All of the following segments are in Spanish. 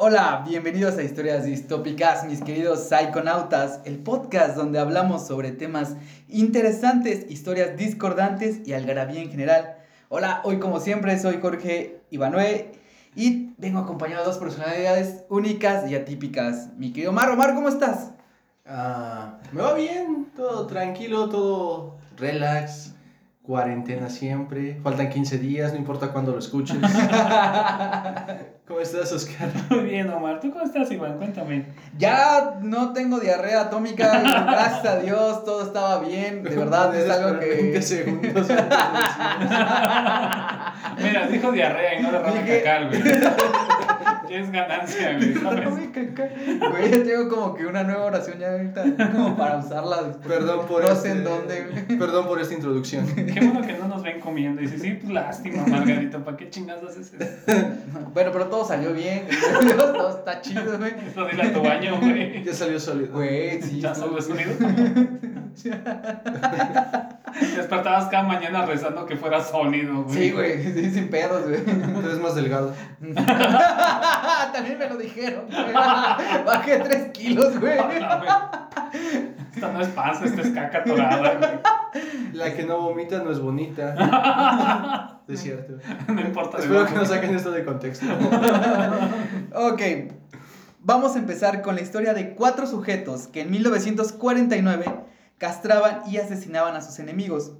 Hola, bienvenidos a Historias Distópicas, mis queridos psiconautas, el podcast donde hablamos sobre temas interesantes, historias discordantes y algarabía en general. Hola, hoy como siempre soy Jorge Ivanue y vengo acompañado de dos personalidades únicas y atípicas. Mi querido Mar, Omar, ¿cómo estás? Ah, me va bien, todo tranquilo, todo relax, cuarentena siempre, faltan 15 días, no importa cuándo lo escuches. ¿Cómo estás, Oscar? Muy bien, Omar. ¿Tú cómo estás, Iván? Cuéntame. Ya no tengo diarrea atómica, gracias a Dios, todo estaba bien, de verdad es algo que... 20 segundos. Mira, dijo diarrea y no Dije- cacal, güey. Es ganancia, güey. Güey, ya tengo como que una nueva oración ya ahorita, como para usarla después. Perdón por No este- sé en dónde, güey. Perdón por esta introducción. Qué bueno que no nos ven comiendo. Dice, sí, pues lástima, Margarita. ¿Para qué chingados haces eso? Bueno, pero todo salió bien, todo está chido, güey. Eso dile a tu baño, güey. Ya salió sólido. Güey, sí. ¿Ya solo sonido? Te despertabas cada mañana rezando que fuera sólido, güey. Sí, güey, sí, sin pedos, güey. Tú eres más delgado. También me lo dijeron, güey. Bajé 3 kilos, güey. Esta no es panza, esta es caca torada, güey. La que no vomita no es bonita. Es cierto. No importa. Espero que no saquen esto de contexto. Ok, vamos a empezar con la historia de cuatro sujetos que en 1949 castraban y asesinaban a sus enemigos.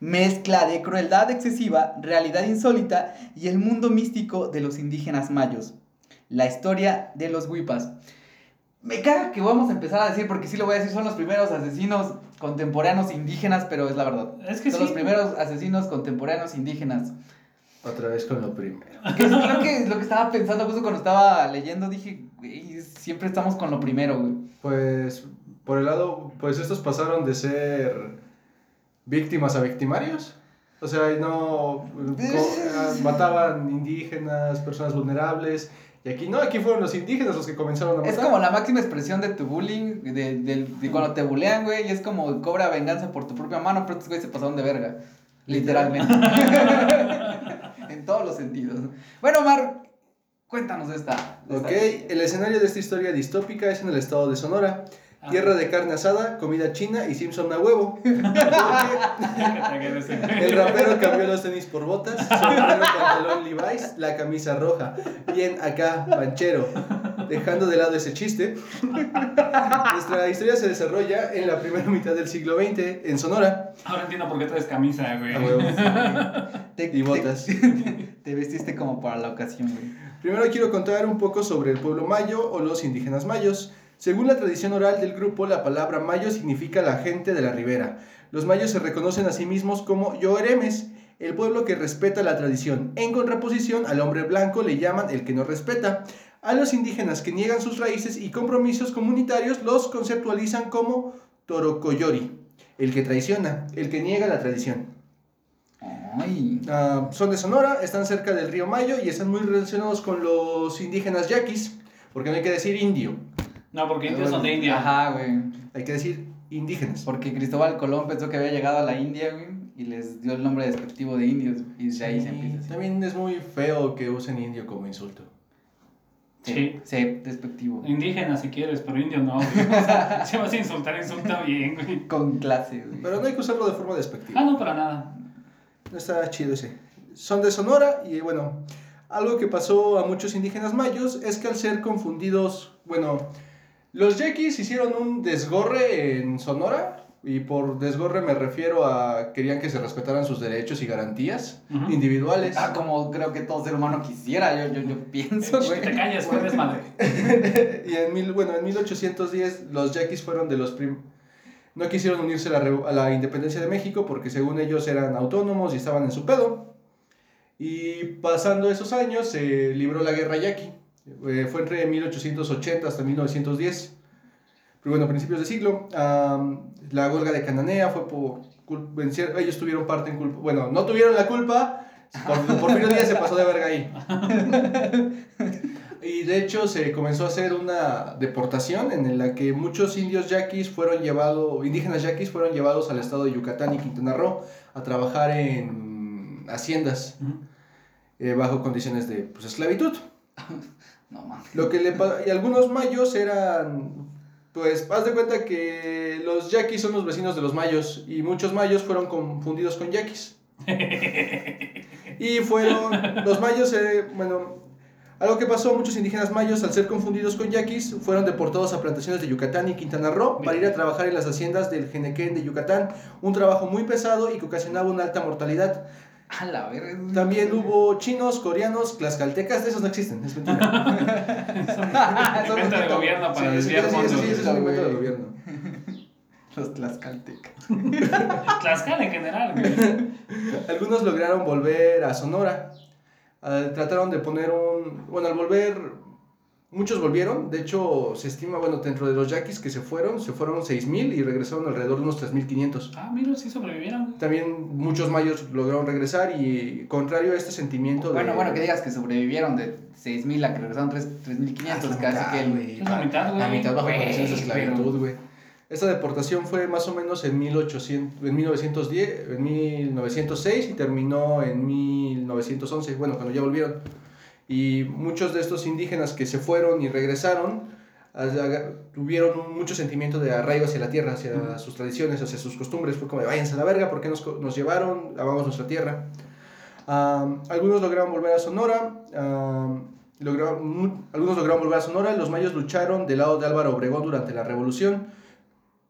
Mezcla de crueldad excesiva, realidad insólita y el mundo místico de los indígenas mayos. La historia de los huipas. Me caga que vamos a empezar a decir, porque sí lo voy a decir, son los primeros asesinos contemporáneos indígenas, pero es la verdad. Es que son sí. los primeros asesinos contemporáneos indígenas. Otra vez con lo primero. Que es lo que, lo que estaba pensando justo cuando estaba leyendo, dije, güey, siempre estamos con lo primero, güey. Pues, por el lado, pues estos pasaron de ser víctimas a victimarios. O sea, no ah, mataban indígenas, personas vulnerables. Y aquí no, aquí fueron los indígenas los que comenzaron a matar. Es como la máxima expresión de tu bullying, de, de- de cuando te bulean, güey, y es como cobra venganza por tu propia mano, pero estos güeyes se pasaron de verga. Literalmente. en todos los sentidos. Bueno, Omar, cuéntanos esta. de Ok, esta- el escenario de esta historia distópica es en el estado de Sonora. Tierra de carne asada, comida china y Simpson a huevo. Te el rapero cambió los tenis por botas, sombrero, pantalón Levi's, la camisa roja. Bien acá, panchero. Dejando de lado ese chiste, nuestra historia se desarrolla en la primera mitad del siglo XX en Sonora. Ahora entiendo por qué traes camisa, güey. A huevo. te, Y te- botas. Te, vestiste como para la ocasión, güey. Primero quiero contar un poco sobre el pueblo mayo o los indígenas mayos. Según la tradición oral del grupo, la palabra mayo significa la gente de la ribera. Los mayos se reconocen a sí mismos como yoeremes, el pueblo que respeta la tradición. En contraposición al hombre blanco le llaman el que no respeta. A los indígenas que niegan sus raíces y compromisos comunitarios los conceptualizan como torocoyori, el que traiciona, el que niega la tradición. Ah, son de Sonora, están cerca del río Mayo y están muy relacionados con los indígenas yaquis, porque no hay que decir indio, No, porque indios son de India. Ajá, güey. hay que decir indígenas. Porque Cristóbal Colón pensó que había llegado a la India, güey, y les dio el nombre despectivo de indios, y de ahí se empieza. así. También es muy feo que usen indio como insulto. Sí. Sí, despectivo. Indígena si quieres, pero indio no, güey. O sea, si vas a insultar, insulta bien, güey. Con clase, güey. Pero no hay que usarlo de forma despectiva. Ah, no, para nada. No está chido ese. Son de Sonora y bueno, algo que pasó a muchos indígenas mayos es que al ser confundidos, bueno, los yaquis hicieron un desgorre en Sonora y por desgorre me refiero a querían que se respetaran sus derechos y garantías Ujú. individuales. Ah, como creo que todo ser humano quisiera, yo, yo, yo pienso, güey. Te calles, fue desmadre. y en mil, bueno, en 1810 los yaquis fueron de los prim no quisieron unirse a la, a la independencia de México porque según ellos eran autónomos y estaban en su pedo. Y pasando esos años se libró la guerra yaqui. Eh, fue entre 1880 hasta 1910. Pero bueno, a principios de siglo. la huelga de Cananea fue por... ellos tuvieron parte en culpa. Bueno, no tuvieron la culpa. Por, Porfirio Díaz se pasó de verga ahí. Y de hecho se comenzó a hacer una deportación en la que muchos indios yaquis fueron llevados, indígenas yaquis fueron llevados al estado de Yucatán y Quintana Roo a trabajar en haciendas eh, bajo condiciones de pues, esclavitud. No mames. Lo que le y algunos mayos eran, pues, haz de cuenta que los yaquis son los vecinos de los mayos y muchos mayos fueron confundidos con yaquis. y fueron, los mayos, eh, bueno, algo que pasó, muchos indígenas mayos al ser confundidos con yaquis fueron deportados a plantaciones de Yucatán y Quintana Roo para ir a trabajar en las haciendas del Genequén de Yucatán, un trabajo muy pesado y que ocasionaba una alta mortalidad. A la verga. También hubo chinos, coreanos, tlaxcaltecas, de esos no existen, es mentira. Invento del poquito. gobierno para Sí, desviar sí, sí, es un invento del gobierno. Los tlaxcaltecas. Tlaxcala en general, güey. Algunos lograron volver a Sonora. Ah, trataron de poner un... Bueno, al volver, muchos volvieron. De hecho, se estima, bueno, dentro de los yaquis que se fueron, se fueron 6.000 y regresaron alrededor de unos 3.500. Ah, mira, sí sobrevivieron. También muchos mayos lograron regresar y contrario a este sentimiento de... Bueno, bueno, que digas que sobrevivieron de 6.000 a que regresaron 3 3.500, casi que el... Es la mitad, güey. La mitad bajo Güey, condiciones de esclavitud, güey. Esta deportación fue más o menos en, 1800, en 1910, en 1906 y terminó en 1911, bueno, cuando ya volvieron. Y muchos de estos indígenas que se fueron y regresaron aga- tuvieron mucho sentimiento de arraigo hacia la tierra, hacia sus tradiciones, hacia sus costumbres. Fue como de váyanse a la verga, ¿por qué nos, nos llevaron? Amamos nuestra tierra. Algunos lograron volver a Sonora. lograron, algunos lograron volver a Sonora. Los mayos lucharon del lado de Álvaro Obregón durante la revolución.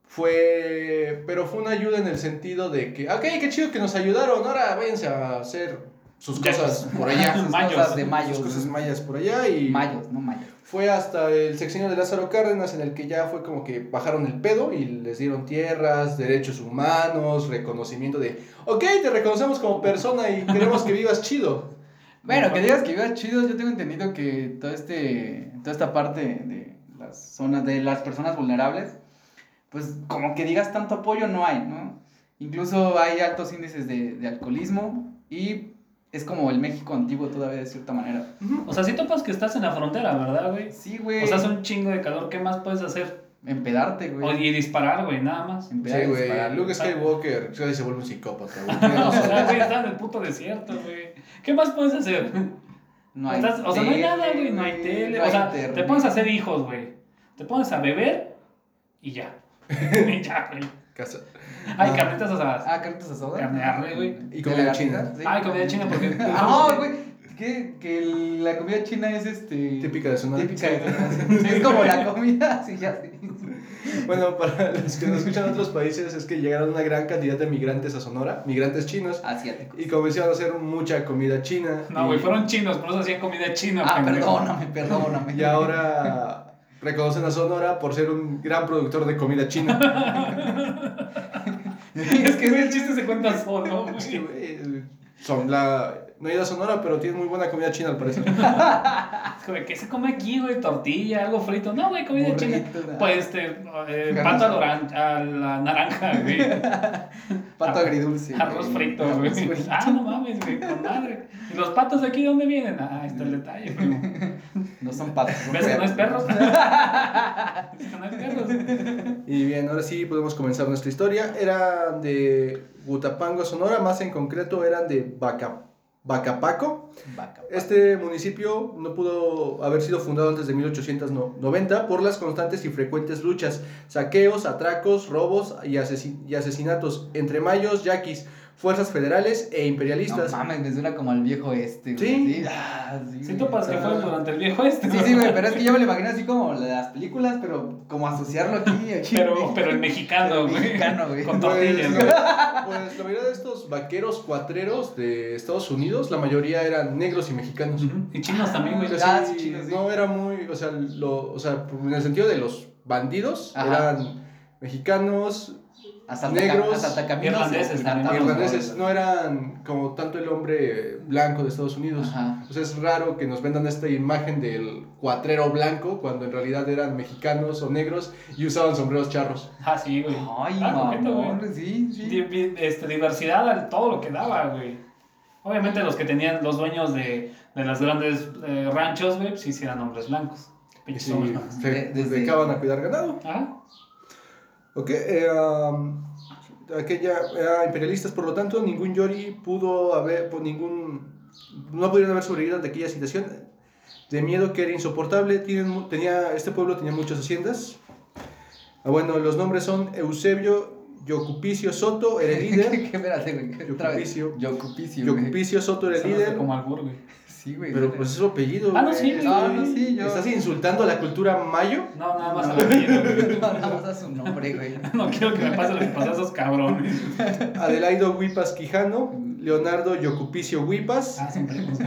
Fue, pero fue una ayuda en el sentido de que, ok, qué chido que nos ayudaron, ahora váyanse a hacer sus cosas por Allá, sus Mayos. cosas de sus mayos. cosas mayas por allá y Mayos, no mayos. fue hasta el sexenio de Lázaro Cárdenas en el que ya fue como que bajaron el pedo y les dieron tierras, derechos humanos, reconocimiento de, ok, te reconocemos como persona y queremos que vivas chido. Bueno, que digas que vivas chido, yo tengo entendido que todo este, toda esta parte de las zonas, de las personas vulnerables, pues como que digas tanto apoyo no hay, ¿no? Incluso hay altos índices de, de alcoholismo y es como el México antiguo todavía de cierta manera. O sea, si topas que estás en la frontera, ¿verdad, güey? Sí, güey. O sea, hace un chingo de calor, ¿qué más puedes hacer? Empedarte, O- güey. y disparar, güey, nada más. Empedar Sí, güey. Luke Skywalker se vuelve un psicópata, güey. O sea, güey, estás en el puto desierto, güey. ¿Qué más puedes hacer? No hay Estás- o sea, no hay tele, nada, güey, no hay tele. no o sea, internet. te pones a hacer hijos, güey. Te pones a beber y ya. y ya, güey. Casa. Ay, Ah. carnitas asadas. Ah, carnitas asadas. Carne de güey. Y ¿De comida china. Sí. Ay, comida china porque. Ah, güey. Que, que el- la comida china es este. Típica de Sonora. Típica de Sonora. Sí, Es como la comida, sí, ya sé. Bueno, para los que nos escuchan en otros países es que llegaron una gran cantidad de migrantes a Sonora, migrantes chinos, Asiático. y comenzaron a hacer mucha comida china. No, y- güey, fueron chinos, por eso hacían comida china. Ah, pendejo. perdóname, perdóname. Y ahora reconocen a Sonora por ser un gran productor de comida china. es que, güey, el chiste se cuenta solo, Es que, güey. güey, son la... No he ido a Sonora, pero tiene muy buena comida china al parecer. ¿qué se come aquí, güey? Tortilla, algo frito. No, güey, comida Burrito, china. nada. Pues este, eh, pato a la, naranja, güey. Pato agridulce. Arroz güey. frito, güey. Arroz frito. Ah, no mames, güey, con madre. ¿Y los patos de aquí dónde vienen? Ah, ahí está el detalle, primo. No son patos. son ¿Ves que no es perros? ¿Ves que no es perros? Y bien, ahora sí podemos comenzar nuestra historia. Eran de Gutapango, Sonora, más en concreto eran de Baca, Bacapaco. Este municipio no pudo haber sido fundado antes de 1890 por las constantes y frecuentes luchas, saqueos, atracos, robos y, asesin- y asesinatos entre mayos, yaquis, fuerzas federales e No imperialistas. mames, me suena como al viejo este, güey. Sí. Ah, sí. Topas que Ah. fue durante el viejo este. Sí, sí, güey, pero es que yo me lo imagino así como las películas, pero como asociarlo aquí, aquí. Pero, pero el mexicano, güey. Mexicano, güey. Con Pues, tortillas, no, güey. pues la mayoría de estos vaqueros cuatreros de Estados Unidos, la mayoría eran negros y mexicanos. Y chinos también, güey. O sea, Ah, sí, sí, chinos, sí. no era muy, o sea, lo, o sea, en el sentido de los bandidos, Ajá. eran mexicanos, Asalta, negros, irlandeses irlandeses, no eran como tanto el hombre blanco de Estados Unidos. Ajá. O sea, es raro que nos vendan esta imagen del cuatrero blanco cuando en realidad eran mexicanos o negros y usaban sombreros charros. Ah, sí, güey. Ay, Ah, sí, sí. di- este, diversidad al todo lo que daba, güey. Obviamente los que tenían los dueños de, de las grandes eh, ranchos, güey, pues sí, sí eran hombres blancos. Pinches sí, hombres blancos. se De- desde- dedicaban a cuidar ganado. Ajá. Ok, eh, um, aquella, era imperialistas, por lo tanto, ningún Yori pudo haber, por ningún, no pudieron haber sobrevivido de aquella situación. de miedo que era insoportable. Tienen tenía, este pueblo tenía muchas haciendas. Ah, bueno, los nombres son Eusebio Yocupicio Soto, era el líder. ¿Qué espérate, güey? Otra vez. Yocupicio. Yocupicio, güey. Soto era el líder. Como albur, güey. Sí, güey. Pero pues es su apellido. Ah, no, sí, güey. Ah, no, sí, yo- ¿Estás insultando a la cultura mayo? No, nada más No. a la güey. No, nada más a su nombre, güey. No quiero que me pase lo que pasó a esos cabrones. Adelaido Huipas Quijano, Leonardo Yocupicio Huipas. Ah, son primos.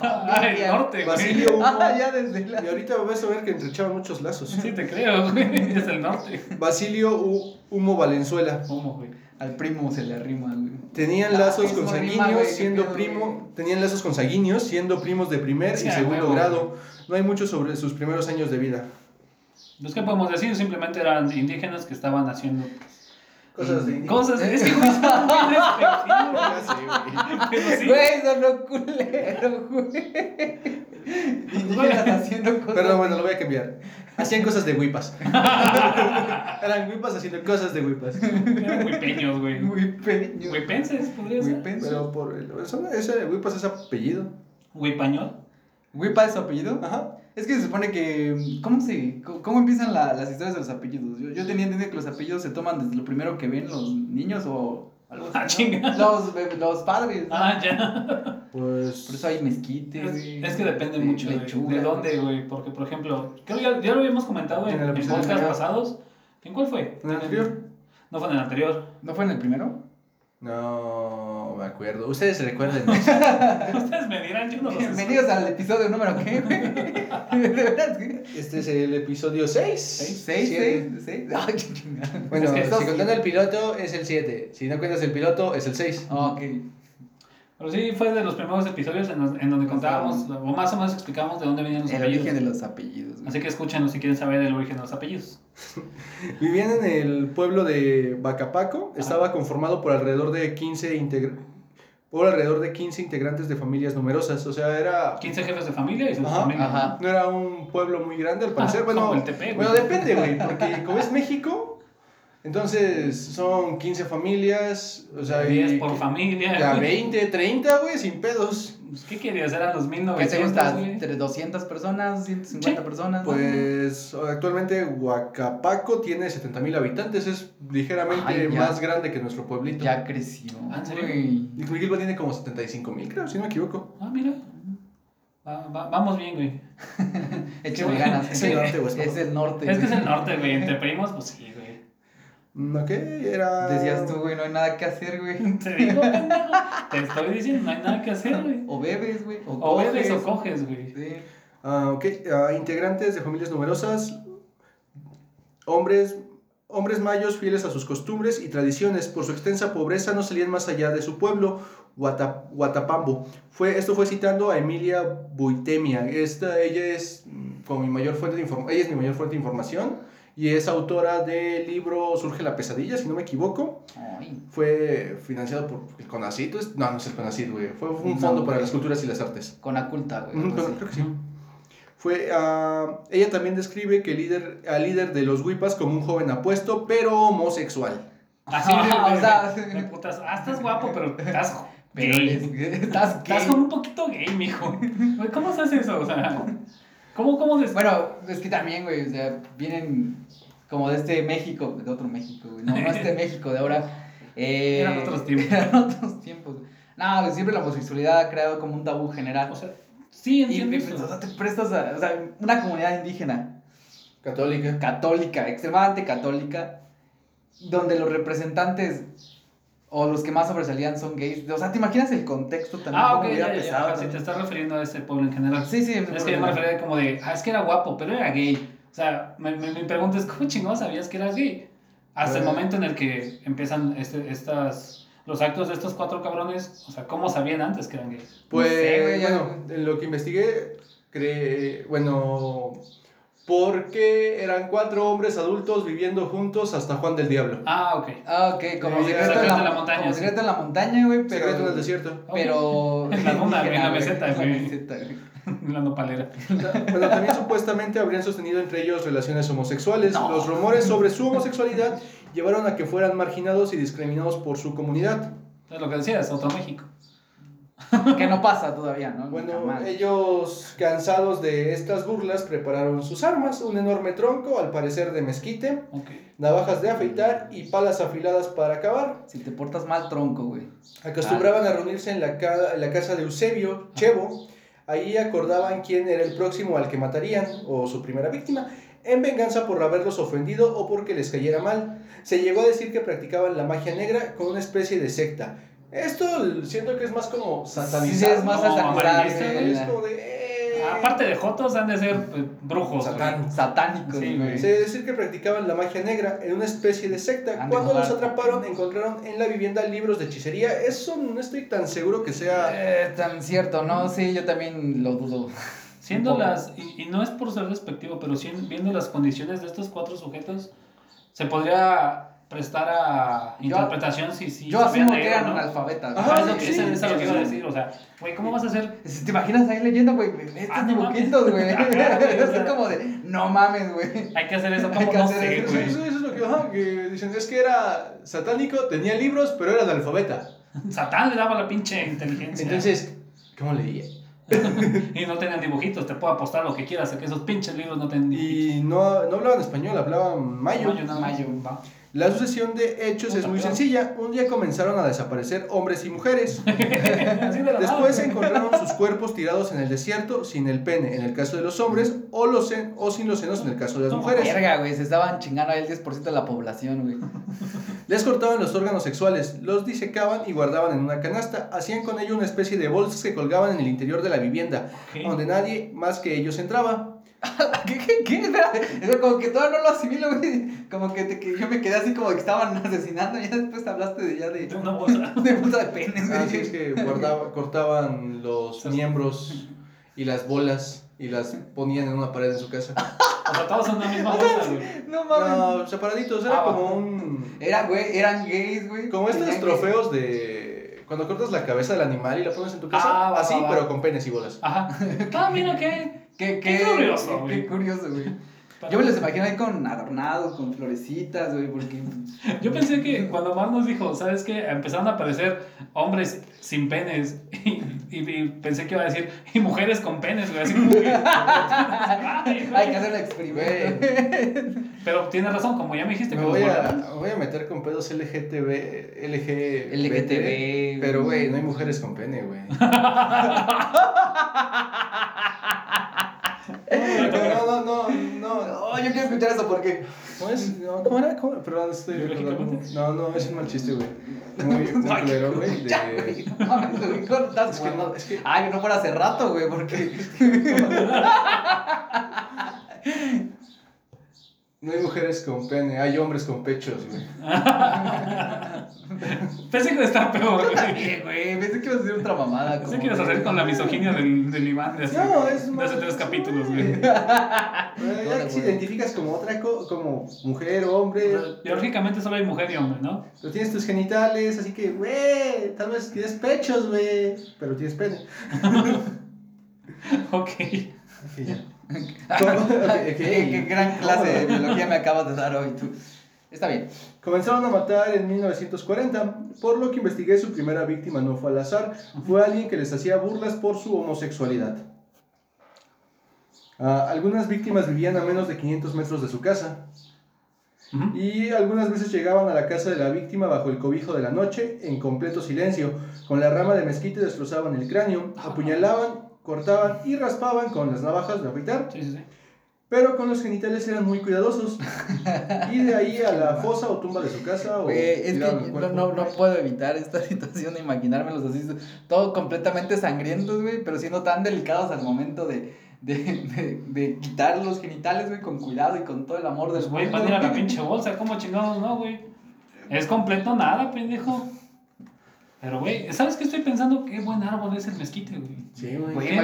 Ah, el norte, güey. Basilio Humo. Ah, ya desde la... Y ahorita vas a ver que entrechaban muchos lazos. Sí, te creo, güey. Es el norte. Basilio U- Humo Valenzuela. ¿Cómo, güey? Al primo se le arrima, güey. Tenían Ah, lazos güey, qué siendo pedo, primo, tenían lazos consanguíneos siendo primos de primer Sí, y segundo huevo, grado. No hay mucho sobre sus primeros años de vida. Pues, ¿qué podemos decir? Simplemente eran indígenas que estaban haciendo Cosas de cosas. Es que, güey, son muy despectivos, Ya sé, güey. Pero sí. Güey, sonó culero, güey. Indígenas haciendo cosas. Perdón, bueno, lo voy a cambiar. Hacían cosas de huipas. Eran huipas haciendo cosas de huipas. Eran huipeños, güey. Pequeño. Huipenses, podría ser. Huipense. Pero por el, eso- ese huipas es apellido. Huipañol. ¿Huipa es apellido? Ajá. Es que se supone que. ¿Cómo se.? ¿Cómo, empiezan la- las historias de los apellidos? Yo, yo tenía entendido que los apellidos se toman desde lo primero que ven los niños o algo así. Ah, ¿no? chinga. Los, bebé- los padres. ¿no? Ah, ya. Pues. Por eso hay mezquite, Es, güey. es que depende de mucho de, lechuga. de dónde, güey. Porque, por ejemplo, creo que ya, ya lo habíamos comentado en, En el en podcasts pasados. ¿En cuál fue? ¿En el anterior? No fue en el anterior. ¿No fue en el primero? No me acuerdo. Ustedes recuerden. Ustedes me dirán, yo no lo sé. Bienvenidos al episodio número ¿qué? Este es el episodio 6. ¿Seis? ¿Seis? ¿Seis? ¿Seis? Ay, qué chingada. Bueno, Es que si contando el piloto es el 7. Si no cuentas el piloto es el 6. Ah, Ok. Pero sí, fue de los primeros episodios en, los- en donde contábamos, o más o menos explicamos de dónde venían los El apellidos. origen de los apellidos. güey. Así que escúchenlo si quieren saber el origen de los apellidos. Vivían en el pueblo de Bacapaco. Ajá. Estaba conformado por alrededor de 15 integra- por alrededor de 15 integrantes de familias numerosas. O sea, era 15 jefes de familia y sus Ajá, familias. ajá. no era un pueblo muy grande al parecer. Ah, bueno, como el Tepe, güey. bueno, depende, güey, porque como es México, entonces son 15 familias, o sea, 10 y- por familia. Ya 20, 30, güey, sin pedos. Pues, ¿Qué querías? Eran los ¿Qué te 1900, gusta? ¿Entre 200 personas? ¿150 Sí. personas? ¿no? Pues actualmente Huacapaco tiene 70 mil habitantes, es ligeramente Ay, más grande que nuestro pueblito. Ya creció. ¿Ah, en serio? güey. Y Curitiba tiene como 75 mil, creo, si no me equivoco. Ah, mira. Va- va- vamos bien, güey. Échale ganas. es el norte, güey. Es el norte. Es que es el norte, güey. Entre primos, pues sí, Mm, Ok, era... Decías tú, güey, no hay nada que hacer, güey. Te digo, pendejo. Te estoy diciendo, no hay nada que hacer, güey. O bebes, güey. O, O bebes o coges, güey. Sí. Ah, ok, ah, integrantes de familias numerosas, hombres, hombres mayos fieles a sus costumbres y tradiciones. Por su extensa pobreza no salían más allá de su pueblo, Huata- Huatapambo. Fue, esto fue citando a Emilia Buitemia. Esta, ella, es, mm, como mi mayor fuente de ella es mi mayor fuente de información y es autora del libro Surge la pesadilla, si no me equivoco. Ay. Fue financiado por el CONACYT. No, no es el CONACYT, güey. Fue un No, fondo para las culturas y las artes. Con aculta, güey. Creo que sí. Fue, ah, ella también describe que el líder, al líder de los Huipas como un joven apuesto, pero homosexual. Así de, Ajá, de- o sea, de putas. Ah, estás guapo, pero estás Pero gay. les- estás Estás como un poquito gay, mijo. ¿Cómo se hace eso? O sea, ¿cómo, cómo se... Bueno, es que también, güey, o sea, vienen como de este México, de otro México, güey. No, no este México de ahora. Eh, Eran otros tiempos. Eran otros tiempos. No, siempre la homosexualidad ha creado como un tabú general. O sea, sí, entiendo y, eso. o sea, te prestas a, o sea, una comunidad indígena, Católica. católica, extremadamente católica, donde los representantes o los que más sobresalían son gays. O sea, ¿te imaginas el contexto también? Ah, ok, ya, ya, pesado, ya. Si te estás refiriendo a ese pueblo en general. Sí, sí. Es que yo me refería como de, ah, es que era guapo, pero era gay. O sea, me- me- mi pregunta es, ¿cómo chingados sabías que eras gay? Hasta el Eh. momento en el que empiezan este, estas, los actos de estos cuatro cabrones, o sea, ¿cómo sabían antes que eran gays? Pues, ya- bueno, en lo que investigué, cree, bueno, porque eran cuatro hombres adultos viviendo juntos hasta Juan del Diablo. Ah, ok. Ah, ok, como Eh, secreto, en la, en la montaña, Como sí. secreto en la montaña, güey, pero. Secreto en el desierto. Pero. En la luna, güey, en la meseta, en la güey. meseta, güey. La nopalera. Bueno, también supuestamente habrían sostenido entre ellos relaciones homosexuales. No. Los rumores sobre su homosexualidad llevaron a que fueran marginados y discriminados por su comunidad. Es lo que decías, otro México. Que no pasa todavía, ¿no? Bueno, ellos, cansados de estas burlas, prepararon sus armas, un enorme tronco, al parecer de mezquite, navajas de afeitar y palas afiladas para acabar. Si te portas mal, tronco, güey. Acostumbraban a reunirse en la, ca- en la casa de Eusebio, Chevo. Ahí acordaban quién era el próximo al que matarían, o su primera víctima, en venganza por haberlos ofendido o porque les cayera mal. Se llegó a decir que practicaban la magia negra con una especie de secta. Esto siento que es más como satanizar. Sí, es más No, satanizar. Es como de... eh, Aparte de Jotos, han de ser eh, brujos. Satán. Satánicos, Sí, güey. Se debe decir que practicaban la magia negra en una especie de secta. Han de Cuando los jugar. atraparon, encontraron en la vivienda libros de hechicería. Eso no estoy tan seguro que sea... Eh, tan cierto, ¿no? Sí, yo también lo dudo. Siendo las, y, y no es por ser despectivo, pero viendo las condiciones de estos cuatro sujetos, se podría prestar a Yo- interpretación si, si Yo sabían asumo que eran no. analfabetas. Ajá, Ajá, es lo que, sí, eso es lo que sí, iba a sí. decir, o sea, güey, ¿cómo vas a hacer? Si ¿Te imaginas ahí leyendo, güey? Estos Ah, no dibujitos, güey. Es como de, no mames, güey. Hay que hacer eso, Hay ¿cómo que no hacer sé, eso, Eso, güey? eso- eso es lo que, ajá, que dicen, es que era satánico, tenía libros, pero era analfabeta. Satán le daba la pinche inteligencia. Entonces, ¿cómo leía? y no tenían dibujitos, te puedo apostar lo que quieras, que esos pinches libros no tenían dibujitos. Y no, no hablaban español, hablaban mayo. Mayo, más. Mayo. Va. La sucesión de hechos es muy claro. sencilla. Un día comenzaron a desaparecer hombres y mujeres. Después encontraron sus cuerpos tirados en el desierto sin el pene en el caso de los hombres o, los sen- o sin los senos en el caso de las mujeres. Verga, güey. Se estaban chingando ahí el 10% de la población, güey. Les cortaban los órganos sexuales, los disecaban y guardaban en una canasta. Hacían con ello una especie de bolsas que colgaban en el interior de la vivienda, Ok. donde nadie más que ellos entraba. ¿Qué, qué, qué? Espera, eso como que todavía no lo asimilo, güey. Como que, te- que yo me quedé así como que estaban asesinando. Y ya después te hablaste de ya de. De una bolsa. De puta de penes, güey. Así es que guardaba- cortaban los miembros y las bolas y las ponían en una pared en su casa. O sea, todos son la misma bolsa, güey. No mames. No, separaditos, era Ah, como un... Eran, güey, eran gays, güey. Como estos trofeos de... Cuando cortas la cabeza del animal y la pones en tu casa. Ah, va, así, va, va. pero con penes y bolas. Ajá. Ah, mira qué. Qué, Qué curioso, güey. Qué curioso, güey. Yo me los imagino ahí con adornados, con florecitas, güey, porque... Yo pensé que cuando Mar nos dijo, ¿sabes qué? Empezaron a aparecer hombres sin penes. Y, y- y pensé que iba a decir, y mujeres con penes, güey. Así como que. Hay que hacer el experimento. Pero tienes razón, como ya me dijiste, Me que voy a, voy a meter con pedos LGTB, LG, LGTB, Pero, güey, no hay mujeres con pene, güey. No, no, no, no. No, yo quiero escuchar eso porque... ¿Cómo es? No, ¿Cómo era? ¿Cómo? Perdón, estoy. No, no, es un mal chiste, güey. Muy, muy Ay, culero, güey. Ya, De... güey, no mames, güey, ¿cómo estás Es que no, es que- Ay, no fuera hace rato, güey, porque... No hay mujeres con pene, hay hombres con pechos, güey. Pensé que iba a estar peor, güey. Bien, güey, pensé que ibas a hacer otra mamada. Pensé como que ibas a hacer con la misoginia del, del Iván de hace, No, es de hace tres capítulos, güey. Ya que güey. identificas como otra co como mujer o hombre, Biológicamente solo hay mujer y hombre, ¿no? pero tienes tus genitales, así que, güey, tal vez tienes pechos, güey, pero tienes pene. Ok. Ok, ya. ¿Qué, qué gran clase de biología me acabas de dar hoy, tú. Está bien. Comenzaron a matar en 1940, por lo que investigué su primera víctima no fue al azar, fue alguien que les hacía burlas por su homosexualidad. Ah, algunas víctimas vivían a menos de 500 metros de su casa y algunas veces llegaban a la casa de la víctima bajo el cobijo de la noche en completo silencio. Con la rama de mezquite destrozaban el cráneo, apuñalaban, cortaban y raspaban con las navajas de afeitar, Sí, sí, sí. pero con los genitales eran muy cuidadosos. Y de ahí a la fosa o tumba de su casa o es que no, no, no puedo evitar esta situación de imaginármelos así, todo completamente sangrientos, güey, pero siendo tan delicados al momento de, de, de, de quitar los genitales, güey, con cuidado y con todo el amor del Pues, güey, van a ir a la pinche bolsa, ¿cómo chingados no, güey? Es completo nada, pendejo. Pero, güey, ¿sabes qué estoy pensando? Qué buen árbol es el mezquite, güey. Sí, güey.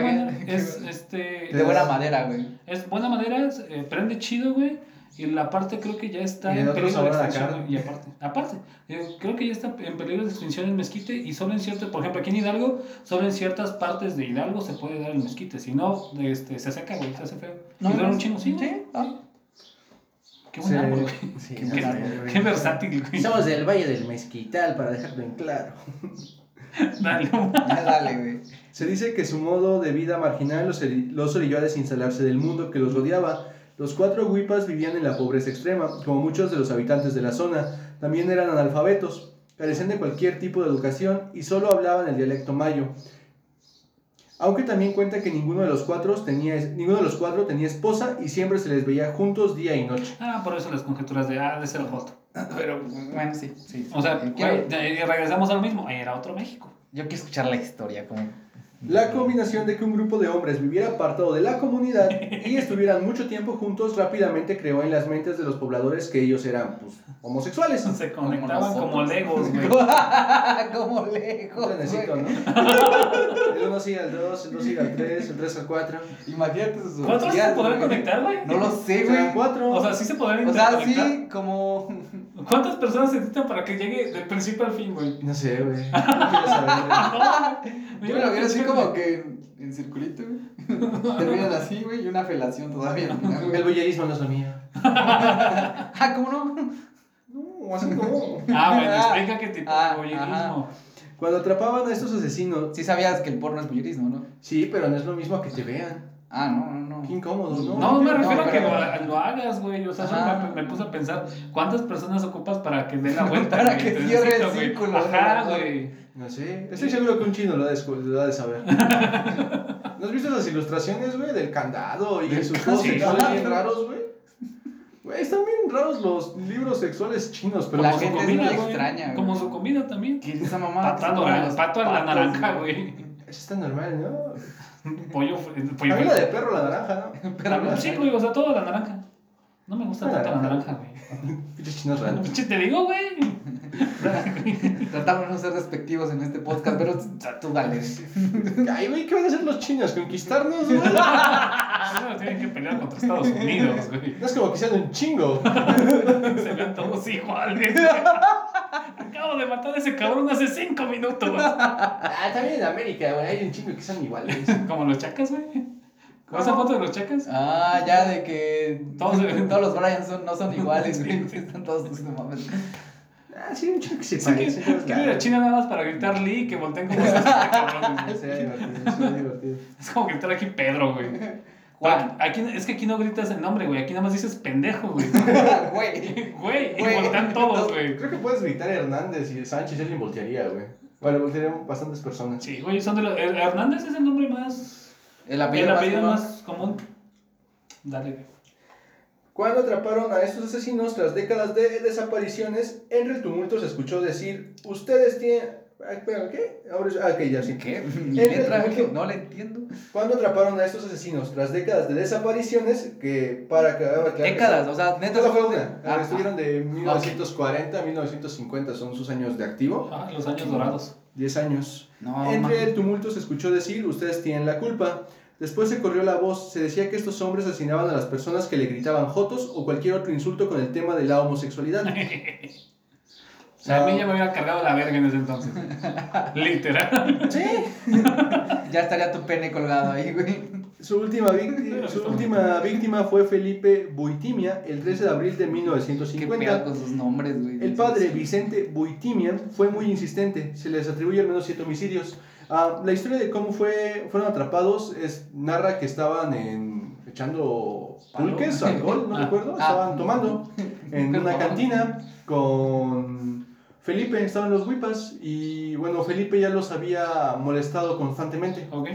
Es, este, De buena madera, güey. es buena madera, es, eh, prende chido, güey. Y la parte creo que ya está en peligro de extinción. Y aparte, aparte, eh, creo que ya está en peligro de extinción el mezquite y solo en ciertas, por ejemplo, aquí en Hidalgo, solo en ciertas partes de Hidalgo se puede dar el mezquite. Si no, este, se seca, güey, se hace feo. y dura un chingo, sí, güey. Sí, ah. Qué buen Sí, árbol, güey. sí, Qué, árbol, qué versátil, güey. Somos del Valle del Mezquital, para dejarlo en claro. Dale, Ya dale, güey. Se dice que su modo de vida marginal los, los orilló a desinstalarse del mundo que los rodeaba. Los cuatro huipas vivían en la pobreza extrema, como muchos de los habitantes de la zona. También eran analfabetos, carecían de cualquier tipo de educación y solo hablaban el dialecto mayo. Aunque también cuenta que ninguno de los cuatro tenía, ninguno de los cuatro tenía esposa y siempre se les veía juntos día y noche. Ah, por eso las conjeturas de, ah, de ser Joto. Pero, bueno, sí, sí. O sea, quiero, regresamos al mismo. Era otro México. yo quiero escuchar la historia, como... La combinación de que un grupo de hombres viviera apartado de la comunidad y estuvieran mucho tiempo juntos rápidamente creó en las mentes de los pobladores que ellos eran pues, homosexuales. Se conectaban nosotros. como legos, güey. como lejos, Un trenecito. ¿no? El 1 sigue al 2, el 2 sigue al 3, el 3 al 4. Imagínate sus ¿Cuántos se podrán conectar, güey? No lo sé, güey. 4. O sea, sí se podrán O sea, sí, como... ¿Cuántas personas se necesitan para que llegue del principio al fin, güey? no sé, güey. No quiero saber. Yo me lo quiero así como que en circulito, güey. Terminan así, güey, y una felación todavía. El boyerismo no es lo mío. Ah, ¿cómo no? No, así como. Ah, bueno, explica qué tipo Ah, de voyerismo. Cuando atrapaban a estos asesinos. Sí sabías que el porno es bullerismo, ¿no? Sí, pero no es lo mismo a que te vean. Ah, no, no, no. Qué incómodo, ¿no? No, me No, refiero a que lo, lo hagas, güey. O sea, me, me puse a pensar, ¿cuántas personas ocupas para que dé la vuelta? Para que cierre el círculo, Ajá, ¿no? güey. No sé. Estoy seguro que un chino lo ha de, escu- lo ha de saber. ¿No has visto las ilustraciones, güey? Del candado y Del sus juegos sí. bien raros, güey. Güey, están bien raros los libros sexuales chinos, pero La Como su gente es comida, muy güey. extraña, güey. Como su comida también. ¿Qué es esa naranja, pato a la naranja, güey. eso está normal, ¿no? Pollo, fr- pollo A mí la de perro, la naranja, ¿no? También, Sí, güey, o sea, toda la naranja. No me gusta tanto la naranja. naranja, güey. Pinches chinos raros. Pinche, te digo, güey. Tratamos de no ser despectivos en este podcast, pero tú dale. Ay, güey, ¿qué van a hacer los chinos? ¿Conquistarnos, güey? Primero tienen que pelear contra Estados Unidos, güey. No es como que sean un chingo. Se ven todos iguales. güey. Acabo de matar a ese cabrón hace cinco minutos. Ah, también en América, güey, hay un chingo que son iguales. Como los chacas, güey. ¿Con esa foto de los chacas? Ah, ya de que Todos- todos, los Bryans son, no son iguales, güey. Están todos no mames. Ah, sí, un chingo que se Sí, que, parece. que ir a lados. China nada más para gritar Lee que volteen como esos cabrones. divertido, divertido. Es como gritar aquí Pedro, güey. Juan. Aquí, es que aquí no gritas el nombre, güey. Aquí nada más dices pendejo, güey. Güey. Güey, y voltean todos, güey. Creo que puedes gritar Hernández y Sánchez y alguien voltearía, güey. Bueno, voltearían bastantes personas. Sí, güey, son de los. el- Hernández es el nombre más. El El apellido, apellido más, más común. Dale, güey. Cuando atraparon a estos asesinos tras décadas de desapariciones, entre el tumulto se escuchó decir, ustedes tienen... Ah, ¿qué? Ahora es- Ah, ok, ya sí. ¿Qué? Que no le entiendo. Cuando atraparon a estos asesinos tras décadas de desapariciones, que para que... aclarar que Décadas, o sea, neta. Solo fue una. Ah, Estuvieron de 1940 a 1950, son sus años de activo. Ah, los años dorados. 10 años. No, Entre man. el tumulto se escuchó decir, ustedes tienen la culpa. Después se corrió la voz, se decía que estos hombres asesinaban a las personas que le gritaban jotos o cualquier otro insulto con el tema de la homosexualidad. O sea, a mí ya me había cargado la verga en ese entonces. Literal. Sí. Ya estaría tu pene colgado ahí, güey. Su última, víctima, su última víctima fue Felipe Buitimia el 13 de abril de Qué pedo 1950. con sus nombres, güey. El padre Vicente Buitimia fue muy insistente, se les atribuye al menos siete homicidios. Ah, la historia de cómo fue, fueron atrapados es, narra que estaban en, echando pulques, alcohol, no Ah. recuerdo, Ah. estaban tomando en una cantina con Felipe, estaban los huipas y bueno, Felipe ya los había molestado constantemente. Ok.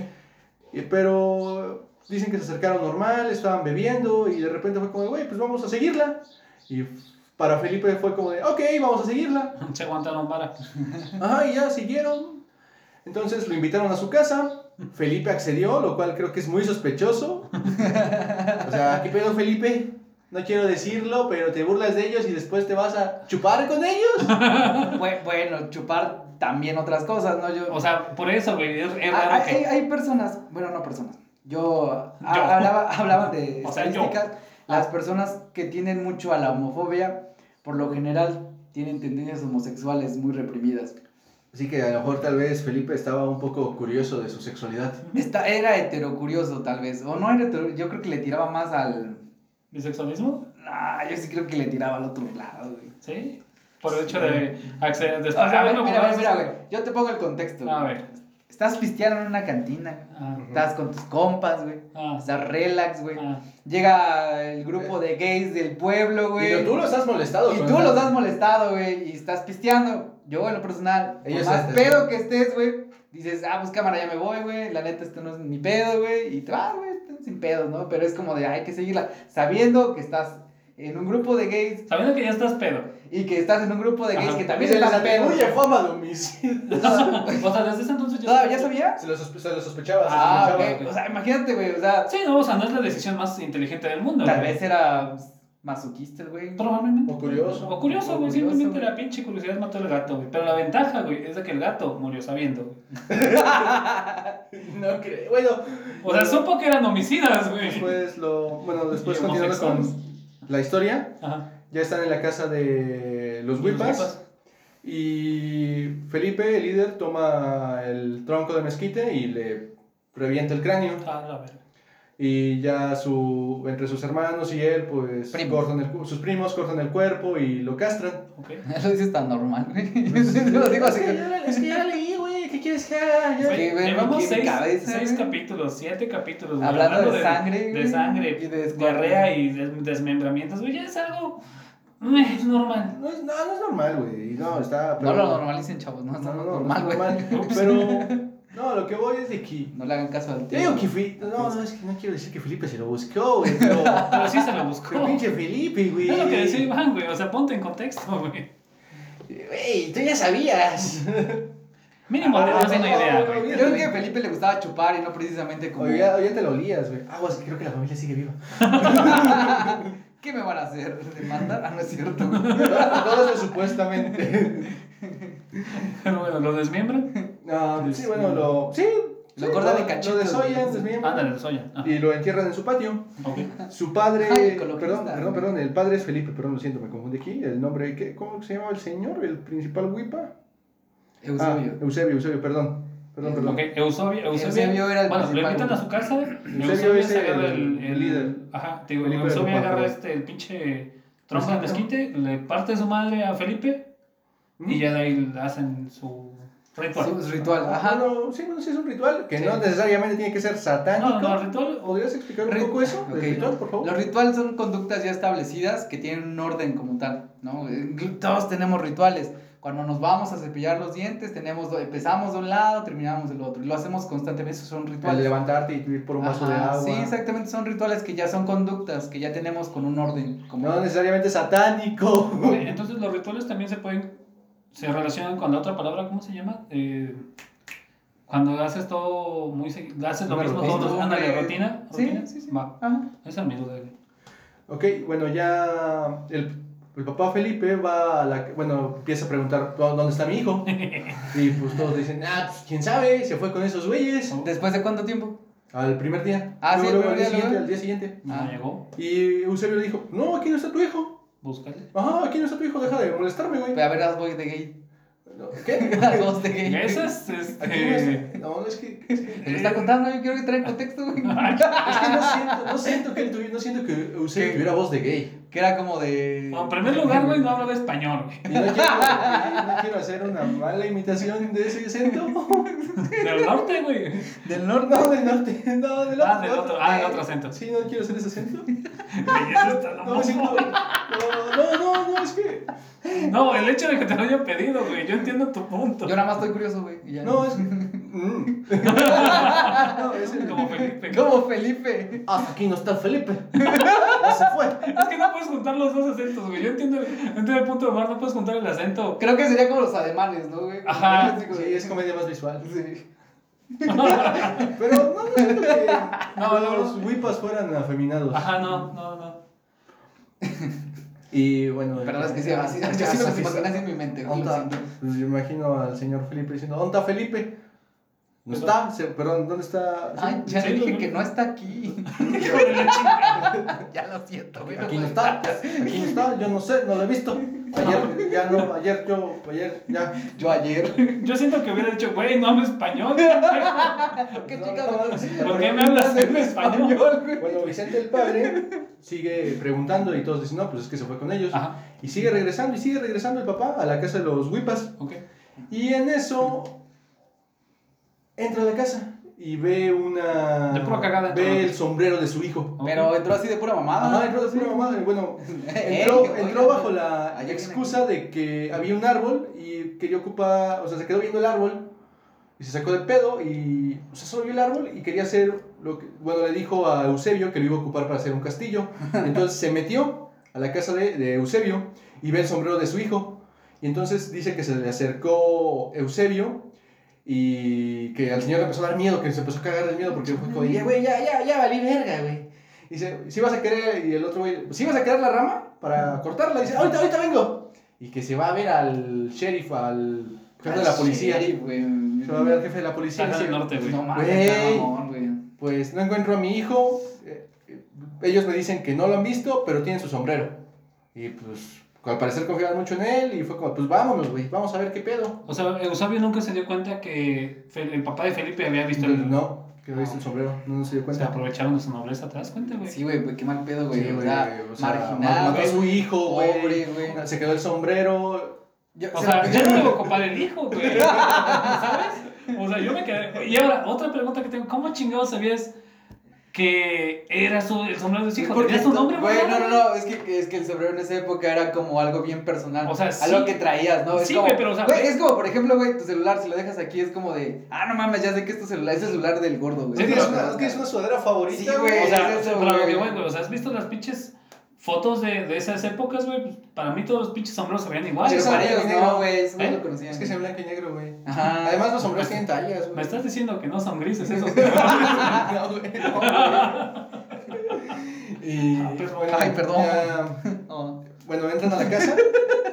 Eh, Pero dicen que se acercaron normal, estaban bebiendo y de repente fue como, güey, pues vamos a seguirla. Y para Felipe fue como de, ok, vamos a seguirla. Se aguantaron para. Ajá, y ya siguieron. Entonces lo invitaron a su casa. Felipe accedió, lo cual creo que es muy sospechoso. O sea, ¿qué pedo, Felipe? No quiero decirlo, pero te burlas de ellos y después te vas a chupar con ellos. Bu- Bueno, chupar también otras cosas, ¿no? Yo, O sea, por eso, güey. Es, es Ah, raro hay, hay- que. hay personas, bueno, no personas. Yo, Yo. Hablaba, de O sea, yo. estadísticas. Las personas que tienen mucho a la homofobia, por lo general, tienen tendencias homosexuales muy reprimidas. Así que a lo mejor tal vez Felipe estaba un poco curioso de su sexualidad. Esta, era heterocurioso, tal vez. O no era hetero, yo creo que le tiraba más al. ¿Bisexualismo? Ah, yo sí creo que le tiraba al otro lado, güey. Sí. por el hecho de acceder. Después de A ver, mira, jugado- mira, güey. Yo te pongo el contexto. A ver. Estás pisteando en una cantina. Ah, Estás con tus compas, güey. ah, Estás relax, güey. ah. Llega el grupo de gays del pueblo, güey. Y tú los has molestado. Y tú la- los has molestado, güey, y estás pisteando. Yo, en lo personal, por más pedo que estés, güey, dices, ah, pues cámara, ya me voy, güey. La neta, esto no es mi pedo, güey. Y te vas, güey, sin pedos, ¿no? Pero es como de, hay que seguirla. Sabiendo que estás en un grupo de gays Sabiendo que ya estás pedo. y que estás en un grupo de gays Ajá. que también se les están pedos. atribuye fama de homicidio. O sea, desde ese entonces ya. ¿Todavía sabía? Se lo, sospe- se lo sospechaba. se Ah, sospechaba. ok. O sea, imagínate, güey, o sea, Sí, no, o sea, no es la decisión más inteligente del mundo. tal güey. vez era masoquista, el güey. Probablemente. O curioso. O curioso, O güey. curioso, Simplemente güey. la pinche curiosidad mató al gato, güey. Pero la ventaja, güey, es de que el gato murió sabiendo. No creo. Bueno, O sea, supo que eran homicidas, güey. después lo. Bueno, después continuando con. La historia. Ajá. Ya están en la casa de los Wipas. Wipas. Y Felipe, el líder, toma el tronco de mezquite y le revienta el cráneo. Ah, la. Y ya su, entre sus hermanos y él, pues Primos. cortan el sus primos cortan el cuerpo y lo castran. Ok. Lo dices tan normal, güey. lo digo así. Es que ya leí, güey. ¿Qué quieres que haga? Ya- güey, Llevamos seis, cabeza, seis capítulos, siete capítulos. güey, Hablando de sangre, De, güey, sangre, y de diarrea y des- desmembramientos, güey. Ya es algo. eh, Es normal. No, es, no, no es normal, güey. No, está. No lo normalicen, chavos, no, No, está no, no, normal, no es güey. normal. Pero. No, lo que voy es de que. No le hagan caso al Yo tío. digo que Felipe. No, no, es que no quiero decir que Felipe se lo buscó, güey. Pero. Pero sí se lo buscó. Pero pinche Felipe, güey. Es lo que decía Iván, güey. O sea, ponte en contexto, güey. Güey, tú ya sabías. Mínimo Ah, te das una idea, güey. Yo creo que a Felipe le gustaba chupar y no precisamente como. Oye, ya, te lo olías, güey. Ah, pues creo que la familia sigue viva. ¿Qué me van a hacer? ¿Demandar? Ah, no es cierto. Todo eso supuestamente. Pero bueno, ¿lo desmiembran? No, sí, bueno, lo. Sí. Lo sí, cortan en Lo desollan, desmiembran. Ándale. Ah, Y lo entierran en su patio. ok. Su padre. Ay, perdón, perdón, perdón. El padre es Felipe, perdón, lo siento, me confundí aquí. El nombre, ¿qué? ¿cómo se llamaba el señor? ¿El principal Wipa? Eusebio. Ah, Eusebio, Eusebio, perdón. Perdón, perdón. Ok, Eusebio, Eusebio, Eusebio era el bueno, lo principal, invitan a su casa. Eusebio Eusebio es el- el, el líder. Ajá, te digo, Felipe de Eusebio Papá, agarra este, el pinche tronco de Mezquite. le parte su madre a Felipe ¿Mm? y ya de ahí hacen su ritual. Su ritual, Ah, ajá. Sí, bueno, sí es un ritual que Sí. no necesariamente tiene que ser satánico. No, no, ritual. ¿Podrías explicar un Rit- poco eso? Ok. ¿El ritual, por favor? Los rituales son conductas ya establecidas que tienen un orden como tal, ¿no? Todos tenemos rituales. Cuando nos vamos a cepillar los dientes, tenemos empezamos de un lado, terminamos del otro. Y lo hacemos constantemente, esos son El rituales. levantarte y ir por un vaso de Ajá, agua. Sí, exactamente, son rituales que ya son conductas, que ya tenemos con un orden. Como... No necesariamente satánico. Entonces los rituales también se pueden, se relacionan con la otra palabra, ¿cómo se llama? Eh, cuando haces todo muy seguido, haces lo Una mismo rutina. todos los ándale, Costumbre. rutina, Sí, rutina. sí, sí. Va, Ajá. esa es mi duda. Ok, bueno, ya el, el papá Felipe va a la... Bueno, empieza a preguntar "¿Dó- dónde está mi hijo. Y pues todos dicen, ah, pues quién sabe, se fue con esos güeyes. ¿Después de cuánto tiempo? Al primer día. Ah, sí, Luego, el luego, al día siguiente, al día siguiente. Ah. llegó, Y Eusebio le dijo, no, aquí no está tu hijo. búscale. Ajá, aquí no está tu hijo, deja de molestarme, güey. A ver, haz voz de gay. ¿Qué? Haz voz de gay. Eso es, este... No, es que... Es que, Te lo está contando, yo quiero que traiga contexto, güey. es que no siento, no siento que él tuviera, no siento que Eusebio ¿Qué? tuviera voz de gay. Que era como de. Bueno, en primer lugar, güey, no hablaba español, güey. Y no quiero, no quiero hacer una mala imitación de ese acento. Del norte, güey. Del norte. No, del norte. No, del otro. Ah, del otro, ah, del otro acento. Sí, no quiero hacer ese acento. No, sí, no, loco. no, no, no, es que. No, el hecho de que te lo haya pedido, güey, yo entiendo tu punto. Yo nada más estoy curioso, güey. No, es. Mm. No, es el. Como Felipe. Como Felipe. Hasta aquí no está Felipe. Se fue. Es que no puedes juntar los dos acentos, güey. Yo entiendo, entiendo el punto de Omar, no puedes juntar el acento. Creo que sería como los ademanes, ¿no, güey? Ajá. Así como- Sí, es comedia más visual. Sí. Pero no, no que No, no, los no. wipas fueran afeminados. Ajá, no, no, no. Y bueno. Pero es que sí, así, así en mi mente, güey. lo ¿Dónde siento. está? Pues yo imagino al señor Felipe diciendo, ¿dónde está Felipe? No está, se- perdón, ¿dónde está? Sí, Ay, ya Sí, le dije no. que no está aquí. Ya lo siento, güey. Aquí no está, aquí no está, yo no sé, no lo he visto. Ayer, ya no, ayer yo, ayer, ya. Yo ayer. Yo siento que hubiera dicho, güey, no hablo español. ¿Qué No, chicas? no, sí, ¿Por qué me hablas en español? güey? Bueno, Vicente el padre sigue preguntando y todos dicen, no, pues es que se fue con ellos. Ajá, Y sigue regresando y sigue regresando el papá a la casa de los Wipas. ok. Y en eso entra a la casa y ve una. De pura cagada. Ve el sombrero de su hijo. Pero entró así de pura mamada. Ajá, entró de pura mamada. y Bueno, Ey, entró, bajo la excusa de que había un árbol y quería ocupar. O sea, se quedó viendo el árbol y se sacó de pedo y. O sea, solo vio el árbol y quería hacer lo que. Bueno, le dijo a Eusebio que lo iba a ocupar para hacer un castillo. Entonces se metió a la casa de, de Eusebio y ve el sombrero de su hijo. Y entonces dice que se le acercó Eusebio y que al señor le empezó a dar miedo, que se empezó a cagar del miedo porque fue como, "Ya, güey, ya, ya, ya valí verga, güey. Dice, si vas a querer, y el otro güey, si vas a querer la rama para cortarla, dice, ahorita, ahorita vengo. Y que se va a ver al sheriff, al jefe de la policía. Sí, güey. Se va a ver al jefe de la policía. y dice, norte. No mames, güey. pues no encuentro a mi hijo. eh, eh, Ellos me dicen que no lo han visto, pero tienen su sombrero. Y pues, al parecer confiaban mucho en él y fue como, pues vámonos, güey, vamos a ver qué pedo. O sea, Eusebio nunca se dio cuenta que el papá de Felipe había visto el... No, que no viste el sombrero, no se dio Se cuenta. aprovecharon de su nobleza, ¿te das cuenta, güey? Sí, güey, qué mal pedo, güey. Sí, o sea, o marginal, mató a su hijo, güey. Pobre, güey. Se quedó el sombrero. O se sea, yo no debo ocupar el hijo, güey. ¿Sabes? O sea, yo me quedé. Y ahora, otra pregunta que tengo: ¿cómo chingados sabías que era su, el sombrero de su hijo? Porque ¿Tenía su nombre, Güey, güey? no, no, no, es que, es que el sombrero en esa época era como algo bien personal. O sea, Algo sí. que traías, ¿no? Es Sí, como, güey, pero, o sea, güey, es como, por ejemplo, güey, tu celular, si lo dejas aquí, es como de, ah, no mames, ya sé que es tu celular, es el celular del gordo, güey. Es que es una, es que es una sudadera favorita, Sí, güey. O sea, es eso, güey. O sea, ¿has visto las pinches fotos de, de esas épocas, güey? Pues, para mí todos los pinches sombreros se veían ellos y negro. no, güey, eso no ¿Eh? lo conocían. Es que es en blanco y negro, güey. Ajá. Además, los sombreros tienen tallas, Me güey. estás diciendo que no son grises esos. no, güey, no, güey. Y, Ah, bueno, Ay, perdón. ya- No. bueno, entran a la casa.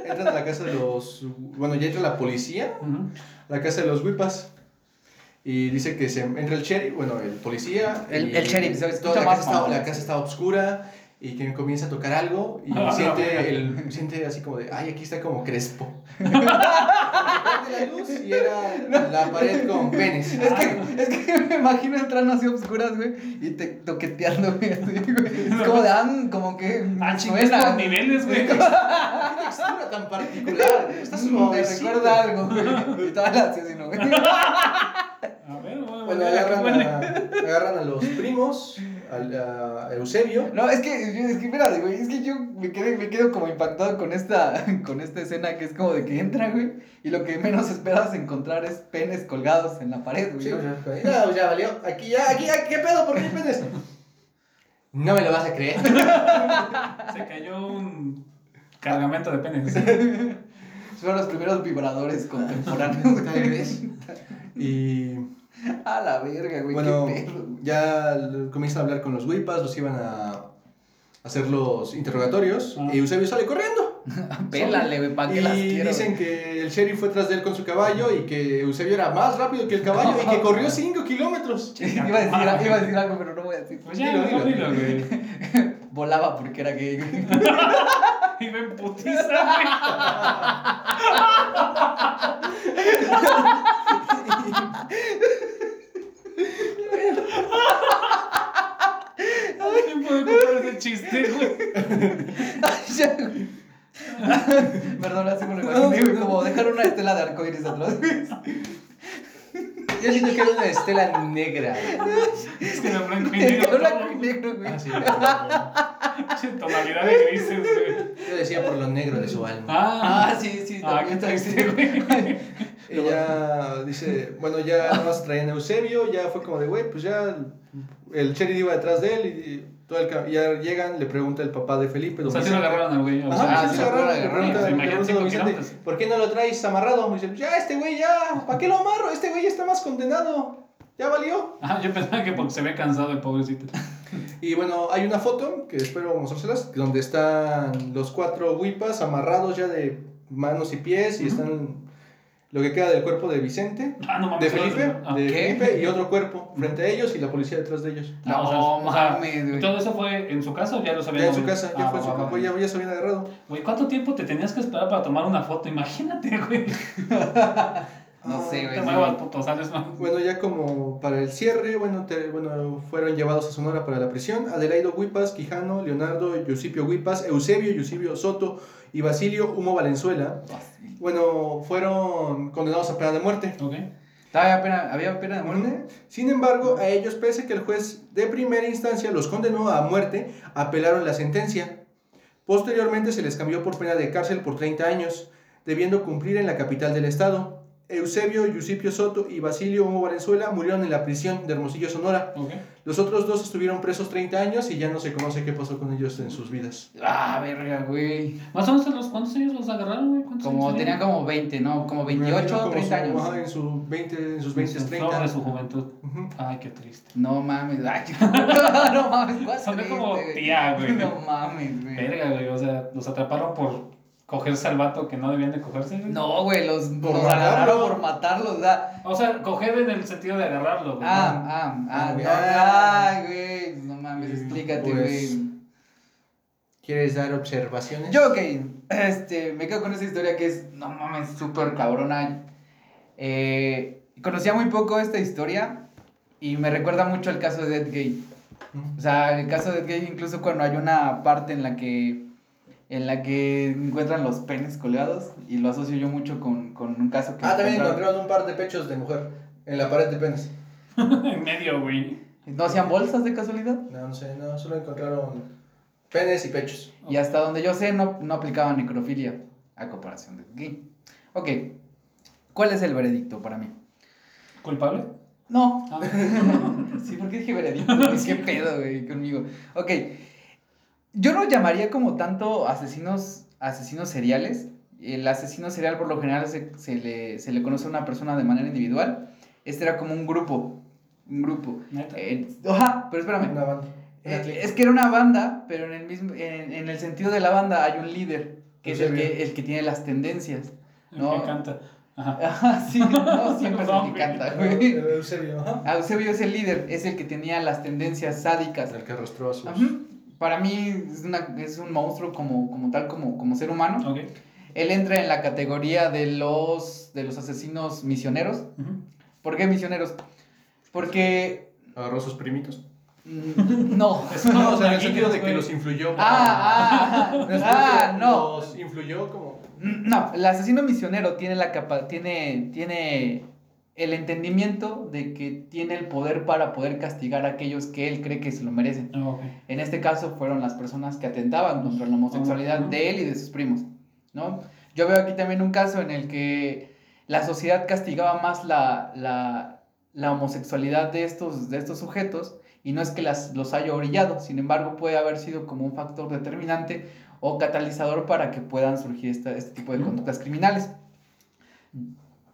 Entran a la casa de los. Bueno, ya entra la policía. Ujú. La casa de los Wipas. Y dice que se entra el sheriff, bueno, el policía. El- y el sheriff, ¿sabes? Toda la casa, mamón. la casa está oscura y que comienza a tocar algo y Ah, siente, el, siente así como de, ay, aquí está como crespo. La luz y era la pared con penes. Es que, es que me imagino entrando así obscuras, güey, y te toqueteando, güey. Es como de, ah, como que Ah, niveles, güey. ¿Qué textura tan particular? Está Me suavecito. recuerda algo, güey. Y toda la así, ¿no, güey? A ver, Bueno, agarran a, agarran a los primos, al- a Eusebio. No, es que, es que, espérate, güey, es que yo me, quedé, me quedo como impactado con esta, con esta escena que es como de que entra, güey, y lo que menos esperas encontrar es penes colgados en la pared, güey. Sí, o sea, ya, ya valió. Aquí ya, aquí ya, ¿qué pedo? ¿Por qué penes? No me lo vas a creer. Se cayó un cargamento de penes. Fueron los primeros vibradores contemporáneos, Tal güey. vez. Y A la verga, güey, bueno, qué pedo. güey. ya comienzan a hablar con los Wipas, los iban a hacer los interrogatorios. Ah. Y Eusebio sale corriendo. Pélale, güey, ¿para qué las Y quiero? dicen güey? que el sheriff fue tras de él con su caballo y que Eusebio era más rápido que el caballo y que corrió 5 kilómetros. iba, a decir, iba a decir algo, pero no voy a decir. Pues ya, Dilo, dilo, dilo. dilo, güey. Volaba porque era gay, güey. Iba en putiza, güey. ¿Quién puede contar ese chiste, güey? Ay, ya, güey. Perdón, así me lo imaginé, güey, como dejar una estela de arcoíris atrás. Yo siento que era una estela negra. Es que era blanco y negro. era blanco y negro, güey. Ah, sí. Che, Tonalidad de grises, güey. Yo decía por lo negro de su alma. Ah, Ah, sí, sí, ah, qué triste, güey. Ella dice, bueno, ya nada más traían a Eusebio, ya fue como de, güey, pues ya el sheriff iba detrás de él y todo el ya llegan, le pregunta el papá de Felipe. O sea, sí lo agarraron al güey. Ajá, Ah, sí, lo agarraron. ¿por qué no lo traes amarrado? Me dice, ya este güey ya, ¿para qué lo amarro? Este güey está más condenado, ya valió. Ajá, yo pensaba que porque se ve cansado el pobrecito. Y bueno, hay una foto que espero mostrárselas, donde están los cuatro huipas amarrados ya de manos y pies y están lo que queda del cuerpo de Vicente, Ah, no mames. de Felipe, Ah, de. Felipe y otro cuerpo frente a ellos y la policía detrás de ellos. ah, No o sea, mames, güey. ¿Todo eso fue en su casa o ya lo sabían? Ya en su casa, Ah, ya fue en su va. ya, ya se habían agarrado. Güey, ¿cuánto tiempo te tenías que esperar para tomar una foto? Imagínate, güey. No Ah, sé, Te güey. muevas, puto, sales más. Bueno, ya como para el cierre, bueno, te- bueno, fueron llevados a Sonora para la prisión. Adelaido Huipas, Quijano, Leonardo, Eusipio Huipas, Eusebio, Eusebio Soto y Basilio Humo Valenzuela. Bueno, fueron condenados a pena de muerte. Ok. ¿Todavía pena- ¿Había pena de muerte? Sin embargo, a ellos, pese que el juez de primera instancia los condenó a muerte, apelaron la sentencia. Posteriormente se les cambió por pena de cárcel por 30 años, debiendo cumplir en la capital del estado. Eusebio, Eusipio Soto y Basilio Humo Valenzuela murieron en la prisión de Hermosillo, Sonora. Ok. Los otros dos estuvieron presos 30 años y ya no se conoce qué pasó con ellos en sus vidas. Ah, verga, güey. Más o menos, ¿a los, ¿cuántos años los agarraron, güey? ¿Cuántos Como años tenían como 20, ¿no? Como 28, Como 30 su- años. ajá, en, su 20, en sus 20, En 30. de su juventud. Ay, qué triste. No mames. Ay, no mames. ¿cuál Sonó triste, como tía, güey. No mames, güey. Verga, güey. O sea, los atraparon por cogerse al vato que no debían de cogerse, güey. No, güey, los, Por los matarlo. agarraron por matarlos. da- O sea, coger en el sentido de agarrarlo, güey. Ah, ah, ah, Ah, no, ya. ay, güey. No mames, explícate, pues. güey. ¿Quieres dar observaciones? Yo, ok, este, me quedo con esa historia que es, no mames, súper cabrona. Eh, conocía muy poco esta historia y me recuerda mucho al caso de Ed Gay. O sea, el caso de Ed Gay, incluso cuando hay una parte en la que, en la que encuentran los penes colgados y lo asocio yo mucho con, con un caso que... Ah, también encontraron- un par de pechos de mujer en la pared de penes. en medio, güey. ¿No hacían bolsas de casualidad? No, no sé, no, solo encontraron penes y pechos. Y hasta donde yo sé, no, no aplicaban necrofilia a comparación de Gay. Ok, ¿cuál es el veredicto para mí? ¿Culpable? No, Ah. Sí, porque dije veredicto? ¿Qué pedo, güey, conmigo? Ok, yo no llamaría como tanto asesinos, asesinos seriales. El asesino serial por lo general se, se le, se le conoce a una persona de manera individual. Este era como un grupo, un grupo. Eh, ajá, pero espérame. Una banda. Una Eh, es que era una banda, pero en el, mismo, en, en el sentido de la banda hay un líder, que es el que, el que tiene las tendencias. El no. que canta. Ajá. Ajá, sí, no, siempre es el que canta, güey. Eusebio, ajá. Eusebio es el líder, es el que tenía las tendencias sádicas. El que arrastró a sus... Ajá. Para mí es, una, es un monstruo como, como tal, como, como ser humano. Él entra en la categoría de los, de los asesinos misioneros. ¿Por qué misioneros? Porque... Agarró sus primitos. mm, No. Es No, o sea, en el sentido de que los influyó. Ah, ah, ah, porque no. Los influyó como... No, el asesino misionero tiene la capa tiene, tiene el entendimiento de que tiene el poder para poder castigar a aquellos que él cree que se lo merecen. Ah. En este caso fueron las personas que atentaban contra la homosexualidad Ujú. de él y de sus primos, ¿no? Yo veo aquí también un caso en el que la sociedad castigaba más la, la, la homosexualidad de estos, de estos sujetos y no es que las, los haya orillado, sin embargo puede haber sido como un factor determinante o catalizador para que puedan surgir esta- este tipo de conductas criminales.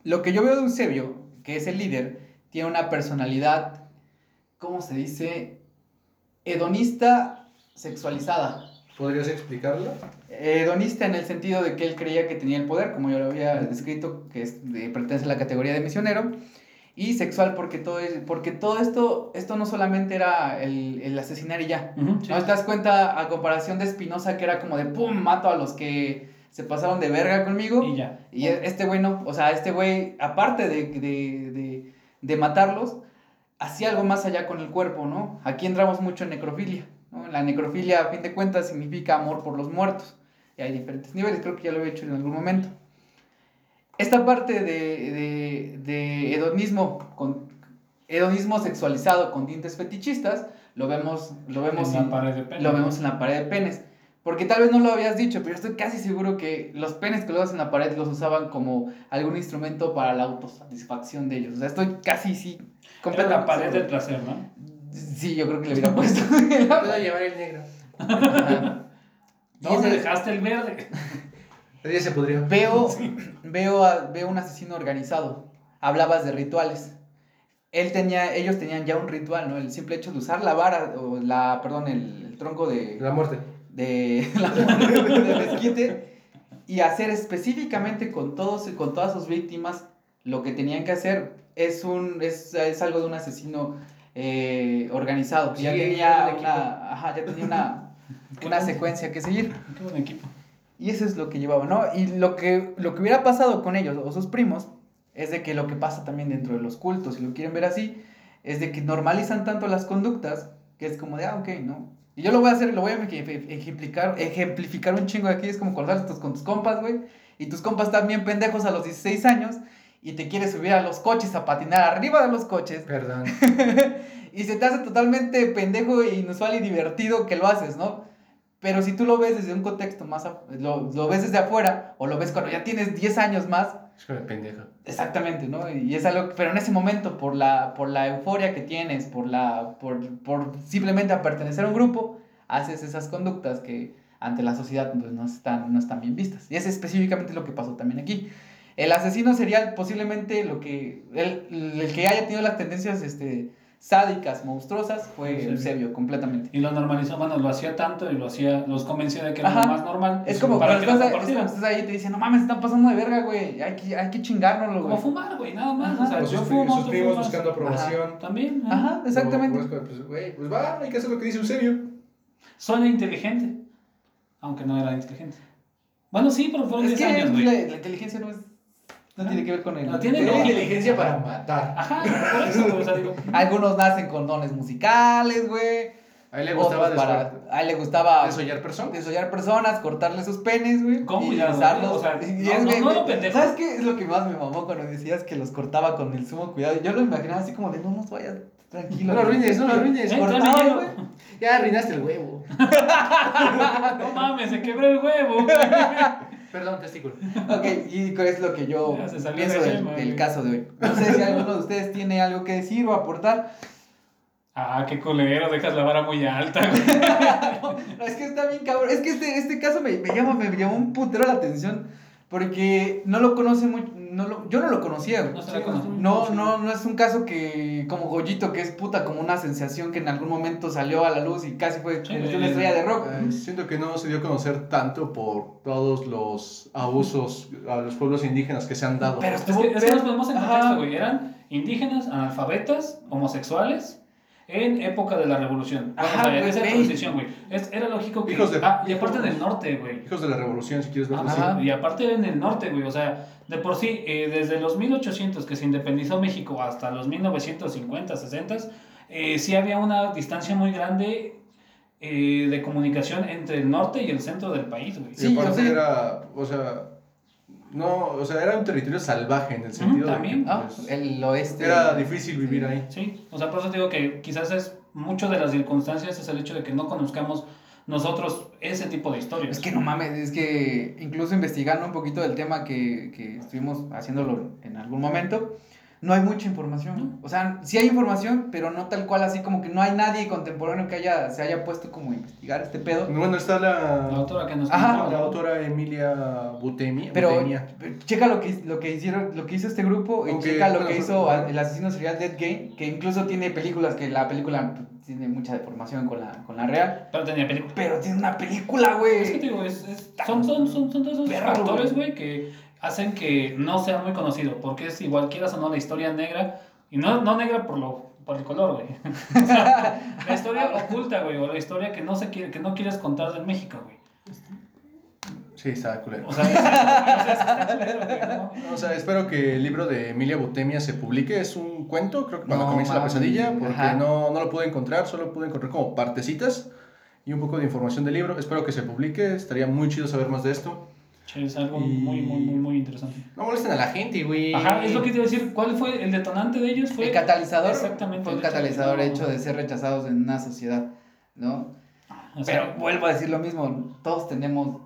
Lo que yo veo de Eusebio, que es el líder, tiene una personalidad, ¿cómo se dice? Hedonista sexualizada. ¿Podrías explicarlo? Hedonista en el sentido de que él creía que tenía el poder, como yo lo había descrito, que es de- pertenece a la categoría de misionero. Y sexual porque todo, porque todo esto, esto no solamente era el, el asesinar y ya. ¿No te das cuenta a comparación de Espinosa que era como de pum, mato a los que se pasaron de verga conmigo? Y ya. Y e- este güey no, o sea, este güey, aparte de, de, de, de matarlos, hacía algo más allá con el cuerpo, ¿no? Aquí entramos mucho en necrofilia, ¿no? La necrofilia, a fin de cuentas, significa amor por los muertos. Y hay diferentes niveles, creo que ya lo he hecho en algún momento. Esta parte de, de, de hedonismo, con, hedonismo sexualizado con tintes fetichistas, lo vemos, lo vemos en la en- pared de pene. lo vemos en la pared de penes. Porque tal vez no lo habías dicho, pero estoy casi seguro que los penes colgados en la pared los usaban como algún instrumento para la autosatisfacción de ellos. O sea, estoy casi, sí, Era la pared del placer, ¿no? Sí, yo creo que le hubiera puesto. Puedo llevar el negro. Ajá. ¿Dónde ese- dejaste el verde? El día se podría. Veo, veo, a- veo un asesino organizado. Hablabas de rituales. Él tenía, ellos tenían ya un ritual, ¿no? El simple hecho de usar la vara, o la, perdón, el, el tronco de, La muerte. De la del mezquite y hacer específicamente con todos y con todas sus víctimas lo que tenían que hacer. Es un es, es algo de un asesino eh, organizado. Que ya Sí, tenía una ajá, ya tenía una, una secuencia que seguir. Qué buen equipo. y eso es lo que llevaba no y lo que lo que hubiera pasado con ellos o sus primos es de que lo que pasa también dentro de los cultos, si lo quieren ver así, es de que normalizan tanto las conductas que es como de, ah, ok, ¿no? Y yo lo voy a hacer, lo voy a ejemplificar, ejemplificar un chingo de aquí, es como cuando sales con tus compas, güey, y tus compas están bien pendejos a los 16 años y te quieres subir a los coches a patinar arriba de los coches. Perdón. y se te hace totalmente pendejo, e inusual y divertido que lo haces, ¿no? Pero si tú lo ves desde un contexto más, lo, lo, ves desde afuera, o lo ves cuando ya tienes 10 años más. Es como pendejo. Exactamente, ¿no? Y es algo, pero en ese momento, por la, por la euforia que tienes, por la, por, por simplemente a pertenecer a un grupo, haces esas conductas que ante la sociedad pues, no, están, no están bien vistas. Y es específicamente lo que pasó también aquí. El asesino serial posiblemente lo que, el, el que haya tenido las tendencias, este, sádicas, monstruosas, fue Eusebio, completamente. Y lo normalizó, bueno, lo hacía tanto y lo hacía, los convenció de que era lo más normal. Es como cuando estás, estás, ahí y te dicen, no mames, están pasando de verga, güey, hay que, hay que chingárnoslo, güey. Como fumar, güey, nada más. O sea, yo fumo, sus primos buscando aprobación. También. Ajá, exactamente. Pues, güey, pues va, hay que hacer lo que dice Eusebio. Suena inteligente, aunque no era inteligente. Bueno, sí, pero fueron 10 años, güey. La, inteligencia no es no tiene que ver con el. No tiene inteligencia para matar. Ajá, por eso, o sea, digo. Algunos nacen con dones musicales, güey. A él le gustaba para, a él le gustaba desollar personas. Desollar personas, cortarle sus penes, güey. ¿Cómo? Y ya, usarlos. O sea, y no, es, no, no, lo pendejo. ¿Sabes qué es lo que más me mamó cuando decías que los cortaba con el sumo cuidado? Yo lo imaginaba así como de no nos vayas tranquilo. No lo arruines, no lo arruines. Eh, Cortaba, güey. Ya arruinaste el huevo. No mames, se quebró el huevo. Perdón, testículo. Ok, y es lo que yo pienso de del, caso de hoy. No sé si alguno de ustedes tiene algo que decir o aportar. Ah, qué culero, dejas la vara muy alta, güey. No, es que está bien cabrón. Es que este, este caso me, me, llama, me llamó un putero la atención. Porque no lo conoce mucho. No lo, yo no lo conocía. No. No, no, no es un caso que, como Goyito, que es puta, como una sensación que en algún momento salió a la luz y casi fue Sí, una estrella de rock. Siento que no se dio a conocer tanto por todos los abusos a los pueblos indígenas que se han dado. Pero Es que, es que nos ponemos en contexto, güey. Eran indígenas, analfabetas, homosexuales. En época de la revolución. Ajá, o sea, en güey, esa transición, güey. Es- Era lógico que. Hijos de- Ah, y aparte en el norte, güey. Hijos de la revolución, si quieres verlo así. Y aparte en el norte, güey, o sea, de por sí, eh, desde los 1800 que se independizó México hasta los 1950, 60, eh, sí había una distancia muy grande eh, de comunicación entre el norte y el centro del país, güey. Y Sí, aparte o sea- era, o sea, no, o sea, era un territorio salvaje en el sentido de también. que, Ah, pues, el oeste. era difícil vivir ahí. Sí, o sea, por eso te digo que quizás es mucho de las circunstancias es el hecho de que no conozcamos nosotros ese tipo de historias. Es que no mames, es que incluso investigando un poquito del tema que, que estuvimos haciéndolo en algún momento, no hay mucha información. O sea, sí hay información, pero no tal cual, así como que no hay nadie contemporáneo que haya, se haya puesto como a investigar este pedo. Bueno, está La la, autora que nos Ajá. contó, la autora Emilia Butemi. Pero Butemia. checa lo que, lo que hicieron, lo que hizo este grupo y checa lo bueno, que hizo a- el asesino serial Dead Game, que incluso tiene películas que la película tiene mucha deformación con la, con la real. Pero tenía película. Pero tiene una película, güey. Es que te digo, es, es- son, son, son, son todos esos Perro, factores, güey, que hacen que no sea muy conocido. Porque es igual, quieras o no, la historia negra. Y no, no negra por, lo, por el color, güey. O sea, la historia oculta, güey. O la historia que no, se quiere, que no quieres contar de México, güey. Sí, está culero. O sea, o sea, está culero, güey, ¿no? O sea, espero que el libro de Emilia Butemia se publique. Es un cuento, creo que cuando No, comienza la pesadilla, porque Ajá. no, no lo pude encontrar, solo pude encontrar como partecitas y un poco de información del libro. Espero que se publique, estaría muy chido saber más de esto. Es algo Y- muy, muy, muy, muy interesante. No molesten a la gente, güey. Ajá, es lo que te iba a decir. ¿Cuál fue el detonante de ellos? Fue El catalizador Exactamente, fue un el catalizador hecho de ser rechazados en una sociedad, ¿no? o sea, Pero vuelvo a decir lo mismo, todos tenemos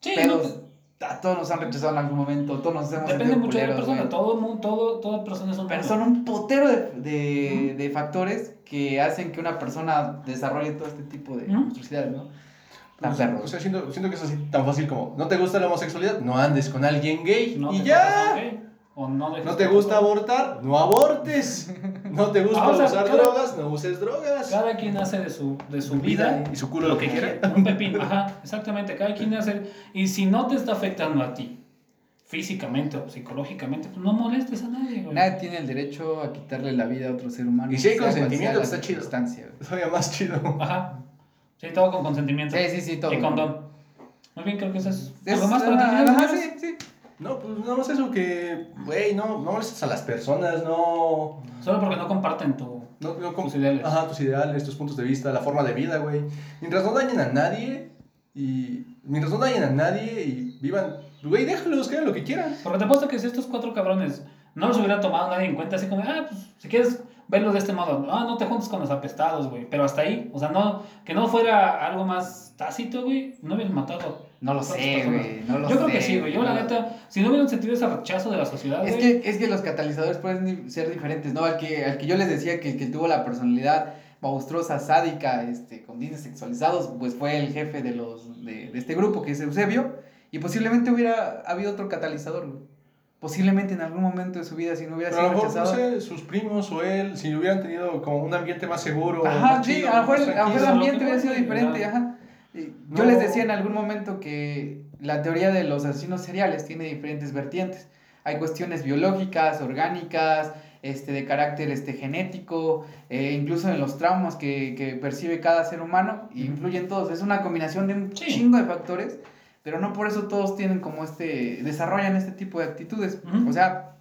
sí, pedos, a todos nos han rechazado en algún momento, todos nos hemos Depende mucho de la persona. Todo, todo, toda persona es un Pero son un potero de, de, de factores que hacen que una persona desarrolle todo este tipo de monstruosidades, ¿no? Perro. O sea, siento, siento que es así tan fácil como, ¿no te gusta la homosexualidad? No andes con alguien gay No y ya. gay, o no, dejes ¿No te gusta abortar? No abortes. ¿No te gusta Ah, o sea, usar cada- drogas? No uses drogas. Cada quien hace de su, de su vida y su culo lo que quiera. Un pepino, ajá, exactamente. Cada quien hace. Y si no te está afectando a ti, físicamente o psicológicamente, pues no molestes a nadie, güey. Nadie tiene el derecho a quitarle la vida a otro ser humano. Y si hay consentimiento, está chido. güey. Todavía más chido. Ajá. Sí, todo con consentimiento. Sí, sí, sí, todo. Y condón. Muy bien, creo que eso es. Es- ¿Algo más para terminar? ajá, sí, sí. No, pues nada más eso que, güey, no, no molestes a las personas, no... Solo porque no comparten tu... no, no Tus ideales. Ajá, tus ideales, tus puntos de vista, la forma de vida, güey. Mientras no dañen a nadie y... Mientras no dañen a nadie y vivan... Güey, déjalos, que hagan lo que quieran. Porque te apuesto que si estos cuatro cabrones no los hubiera tomado nadie en cuenta, así como, ah, pues si quieres verlo de este modo, ah, no te juntes con los apestados, güey. Pero hasta ahí, o sea, no, que no fuera algo más tácito, güey, no hubieran matado. No lo ¿Cuántas sé, güey. No lo Yo creo que sí, güey. Yo, la neta, si no hubieran sentido ese rechazo de la sociedad, Es güey. que, es que los catalizadores pueden ser diferentes, ¿no? Al que, al que yo les decía que el que tuvo la personalidad monstruosa, sádica, este, con dientes sexualizados, pues fue el jefe de los de, de este grupo, que es Eusebio, y posiblemente hubiera habido otro catalizador, güey. Posiblemente en algún momento de su vida, si no hubiera sido lo mejor, no rechazado. sé, sus primos o él, si hubieran tenido como un ambiente más seguro. Ajá, más sí, chido, a lo mejor, el ambiente hubiera sido diferente, ajá. No. Yo les decía en algún momento que la teoría de los asesinos seriales tiene diferentes vertientes. Hay cuestiones biológicas, orgánicas, este, de carácter este, genético, eh, incluso en los traumas que, que percibe cada ser humano, y influyen todos. Es una combinación de un Sí. chingo de factores, pero no por eso todos tienen como este, desarrollan este tipo de actitudes. Ujú. O sea,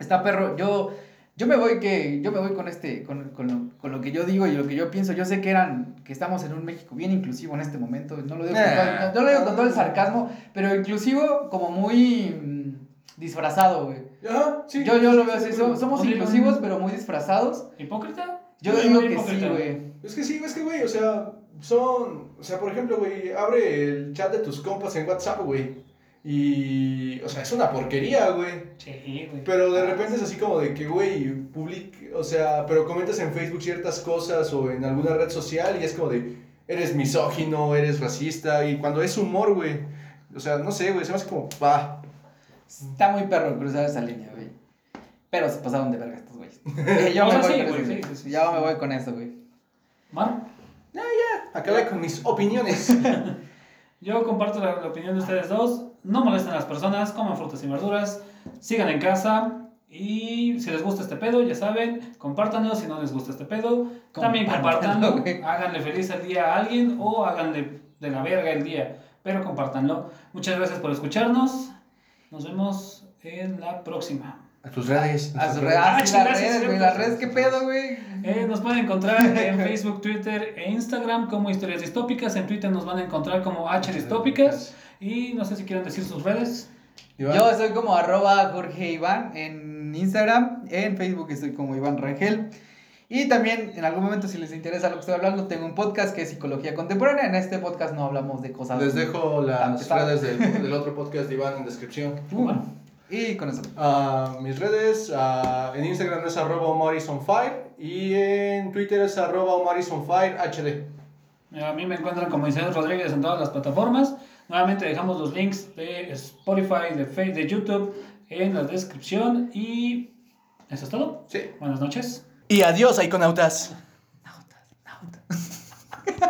está perro, yo... Yo me voy que yo me voy con este con, con, lo, con lo que yo digo y lo que yo pienso. Yo sé que eran que estamos en un México bien inclusivo en este momento. No lo digo, con, Nah. todo, no lo digo con todo el sarcasmo, pero inclusivo como muy mm, disfrazado, güey. Ajá, sí. Yo, yo lo veo sí, así, sí, somos, somos inclusivos pero muy disfrazados. ¿Hipócrita? Yo Muy digo que sí, hipócrita. güey. Es que sí, es que, güey, o sea, son. O sea, por ejemplo, güey, abre el chat de tus compas en WhatsApp, güey. Y. O sea, es una porquería, güey. Sí, güey. Pero de repente es así como de que, güey, public. O sea, pero comentas en Facebook ciertas cosas o en alguna red social y es como de. Eres misógino, eres racista. Y cuando es humor, güey. O sea, no sé, güey, se me hace como. Pa. Está muy perro cruzar esa línea, güey. Pero se pasaron de verga estos güeyes. Yo me voy sí, con eso, sí, Ya me voy con eso, güey. Mar, Acabé con mis opiniones. yo comparto la, la opinión de ustedes dos. No molesten a las personas, coman frutas y verduras, sigan en casa. Y si les gusta este pedo, ya saben, compártanlo. Si no les gusta este pedo, también Compártanlo. Háganle feliz el día a alguien o háganle de la verga el día. Pero compártanlo. Muchas gracias por escucharnos. Nos vemos en la próxima. A tus redes. A sus tus redes, Ah, ah, las sí, redes, es güey, las redes, ¿qué pedo, güey? Eh, nos pueden encontrar en Facebook, Twitter e Instagram como Historias Distópicas. En Twitter nos van a encontrar como H Distópicas. Y no sé si quieren decir sus redes. Iván. Yo soy como arroba Jorge Iván en Instagram, en Facebook estoy como Iván Rangel. Y también en algún momento si les interesa lo que estoy hablando, tengo un podcast que es Psicología Contemporánea. En este podcast no hablamos de cosas... Les dejo las redes del, del otro podcast de Iván en descripción. Uh, y con eso. Mis redes, ah, en Instagram es arroba omarisonfire y en Twitter es arroba omarisonfire HD. A mí me encuentran como Isabel Rodríguez en todas las plataformas. Nuevamente dejamos los links de Spotify, de, Face, de YouTube en la descripción. Y eso es todo. Sí. Buenas noches. Y adiós, iconautas.